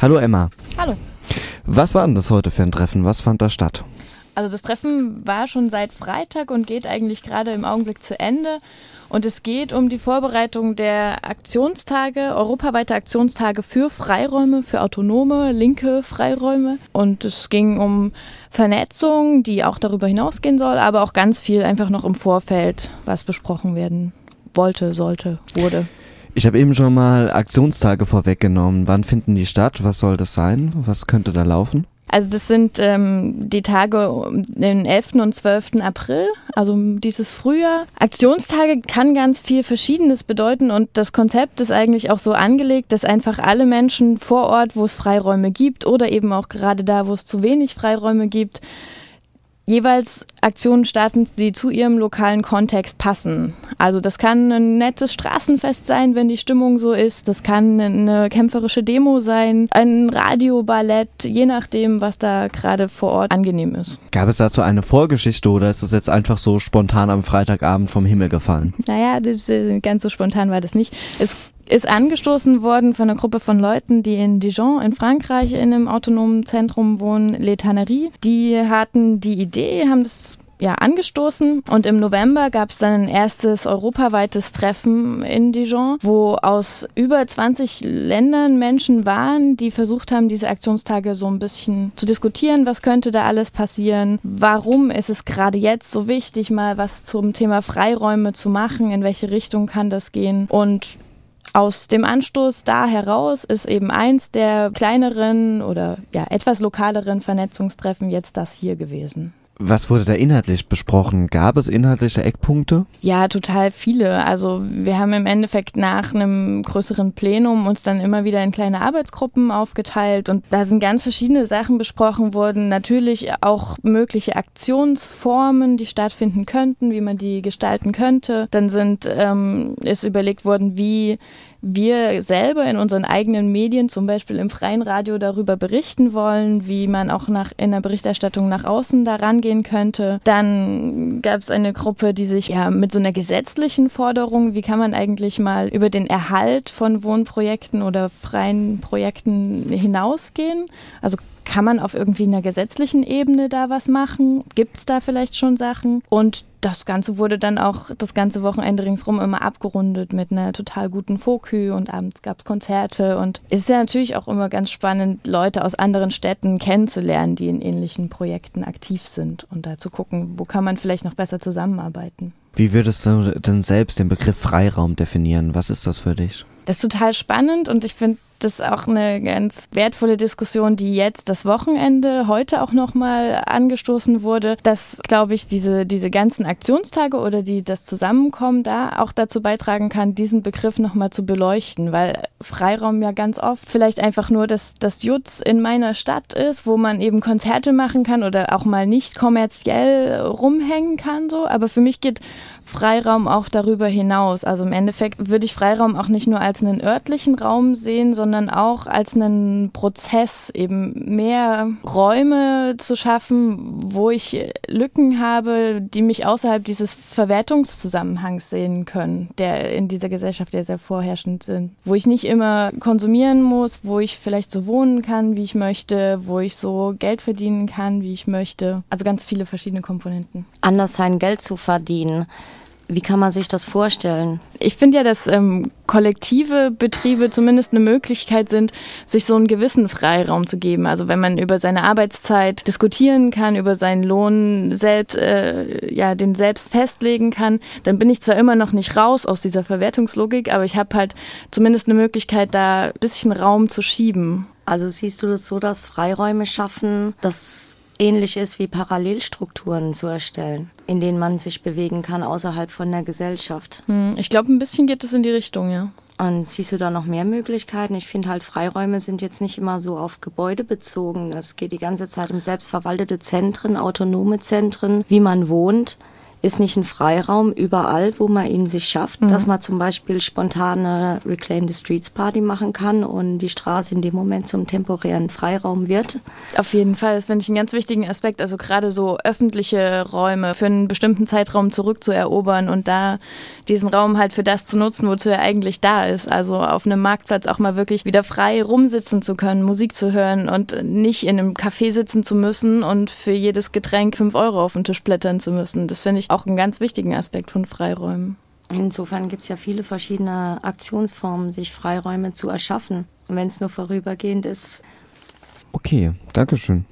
Hallo Emma. Hallo. Was war denn das heute für ein Treffen? Was fand da statt? Also das Treffen war schon seit Freitag und geht eigentlich gerade im Augenblick zu Ende. Und es geht um die Vorbereitung der Aktionstage, europaweite Aktionstage für Freiräume, für autonome, linke Freiräume. Und es ging um Vernetzung, die auch darüber hinausgehen soll, aber auch ganz viel einfach noch im Vorfeld, was besprochen werden wollte, sollte, wurde. Ich habe eben schon mal Aktionstage vorweggenommen. Wann finden die statt? Was soll das sein? Was könnte da laufen? Also das sind ähm, die Tage den 11. und 12. April, also dieses Frühjahr. Aktionstage kann ganz viel Verschiedenes bedeuten und das Konzept ist eigentlich auch so angelegt, dass einfach alle Menschen vor Ort, wo es Freiräume gibt oder eben auch gerade da, wo es zu wenig Freiräume gibt, jeweils Aktionen starten, die zu ihrem lokalen Kontext passen. Also das kann ein nettes Straßenfest sein, wenn die Stimmung so ist. Das kann eine kämpferische Demo sein, ein Radioballett, je nachdem, was da gerade vor Ort angenehm ist. Gab es dazu eine Vorgeschichte oder ist das jetzt einfach so spontan am Freitagabend vom Himmel gefallen? Naja, das, äh, ganz so spontan war das nicht. Es ist angestoßen worden von einer Gruppe von Leuten, die in Dijon in Frankreich in einem autonomen Zentrum wohnen, Les Tanneries. Die hatten die Idee, haben das ja, angestoßen. Und im November gab es dann ein erstes europaweites Treffen in Dijon, wo aus über 20 Ländern Menschen waren, die versucht haben, diese Aktionstage so ein bisschen zu diskutieren, was könnte da alles passieren, warum ist es gerade jetzt so wichtig, mal was zum Thema Freiräume zu machen, in welche Richtung kann das gehen? Und aus dem Anstoß da heraus ist eben eins der kleineren oder ja etwas lokaleren Vernetzungstreffen jetzt das hier gewesen. Was wurde da inhaltlich besprochen? Gab es inhaltliche Eckpunkte? Ja, total viele. Also wir haben im Endeffekt nach einem größeren Plenum uns dann immer wieder in kleine Arbeitsgruppen aufgeteilt und da sind ganz verschiedene Sachen besprochen worden. Natürlich auch mögliche Aktionsformen, die stattfinden könnten, wie man die gestalten könnte. Dann sind ähm, ist überlegt worden, wie wir selber in unseren eigenen Medien, zum Beispiel im freien Radio, darüber berichten wollen, wie man auch nach, in der Berichterstattung nach außen da rangehen könnte. Dann gab es eine Gruppe, die sich ja mit so einer gesetzlichen Forderung, wie kann man eigentlich mal über den Erhalt von Wohnprojekten oder freien Projekten hinausgehen? Also kann man auf irgendwie einer gesetzlichen Ebene da was machen? Gibt es da vielleicht schon Sachen? Und das Ganze wurde dann auch das ganze Wochenende ringsrum immer abgerundet mit einer total guten Fokü und abends gab es Konzerte. Und es ist ja natürlich auch immer ganz spannend, Leute aus anderen Städten kennenzulernen, die in ähnlichen Projekten aktiv sind und da zu gucken, wo kann man vielleicht noch besser zusammenarbeiten. Wie würdest du denn selbst den Begriff Freiraum definieren? Was ist das für dich? Das ist total spannend und ich finde das ist auch eine ganz wertvolle Diskussion, die jetzt das Wochenende heute auch nochmal angestoßen wurde, dass, glaube ich, diese, diese ganzen Aktionstage oder die das Zusammenkommen da auch dazu beitragen kann, diesen Begriff nochmal zu beleuchten, weil Freiraum ja ganz oft vielleicht einfach nur das, das Jutz in meiner Stadt ist, wo man eben Konzerte machen kann oder auch mal nicht kommerziell rumhängen kann, so. Aber für mich geht Freiraum auch darüber hinaus. Also im Endeffekt würde ich Freiraum auch nicht nur als einen örtlichen Raum sehen, sondern auch als einen Prozess, eben mehr Räume zu schaffen, wo ich Lücken habe, die mich außerhalb dieses Verwertungszusammenhangs sehen können, der in dieser Gesellschaft ja sehr vorherrschend sind. Wo ich nicht immer konsumieren muss, wo ich vielleicht so wohnen kann, wie ich möchte, wo ich so Geld verdienen kann, wie ich möchte. Also ganz viele verschiedene Komponenten. Anders sein Geld zu verdienen wie kann man sich das vorstellen? Ich finde ja, dass ähm, kollektive Betriebe zumindest eine Möglichkeit sind, sich so einen gewissen Freiraum zu geben. Also wenn man über seine Arbeitszeit diskutieren kann, über seinen Lohn selbst, äh, ja, den selbst festlegen kann, dann bin ich zwar immer noch nicht raus aus dieser Verwertungslogik, aber ich habe halt zumindest eine Möglichkeit, da ein bisschen Raum zu schieben. Also siehst du das so, dass Freiräume schaffen, dass ähnlich ist wie Parallelstrukturen zu erstellen, in denen man sich bewegen kann außerhalb von der Gesellschaft. Hm, ich glaube, ein bisschen geht es in die Richtung, ja. Und siehst du da noch mehr Möglichkeiten? Ich finde halt, Freiräume sind jetzt nicht immer so auf Gebäude bezogen. Es geht die ganze Zeit um selbstverwaltete Zentren, autonome Zentren, wie man wohnt. Ist nicht ein Freiraum überall, wo man ihn sich schafft, mhm. dass man zum Beispiel spontane Reclaim the Streets Party machen kann und die Straße in dem Moment zum temporären Freiraum wird. Auf jeden Fall, das finde ich einen ganz wichtigen Aspekt. Also gerade so öffentliche Räume für einen bestimmten Zeitraum zurückzuerobern und da diesen Raum halt für das zu nutzen, wozu er eigentlich da ist. Also auf einem Marktplatz auch mal wirklich wieder frei rumsitzen zu können, Musik zu hören und nicht in einem Café sitzen zu müssen und für jedes Getränk fünf Euro auf den Tisch blättern zu müssen. Das finde ich auch einen ganz wichtigen Aspekt von Freiräumen. Insofern gibt es ja viele verschiedene Aktionsformen, sich Freiräume zu erschaffen. Und wenn es nur vorübergehend ist. Okay, Dankeschön.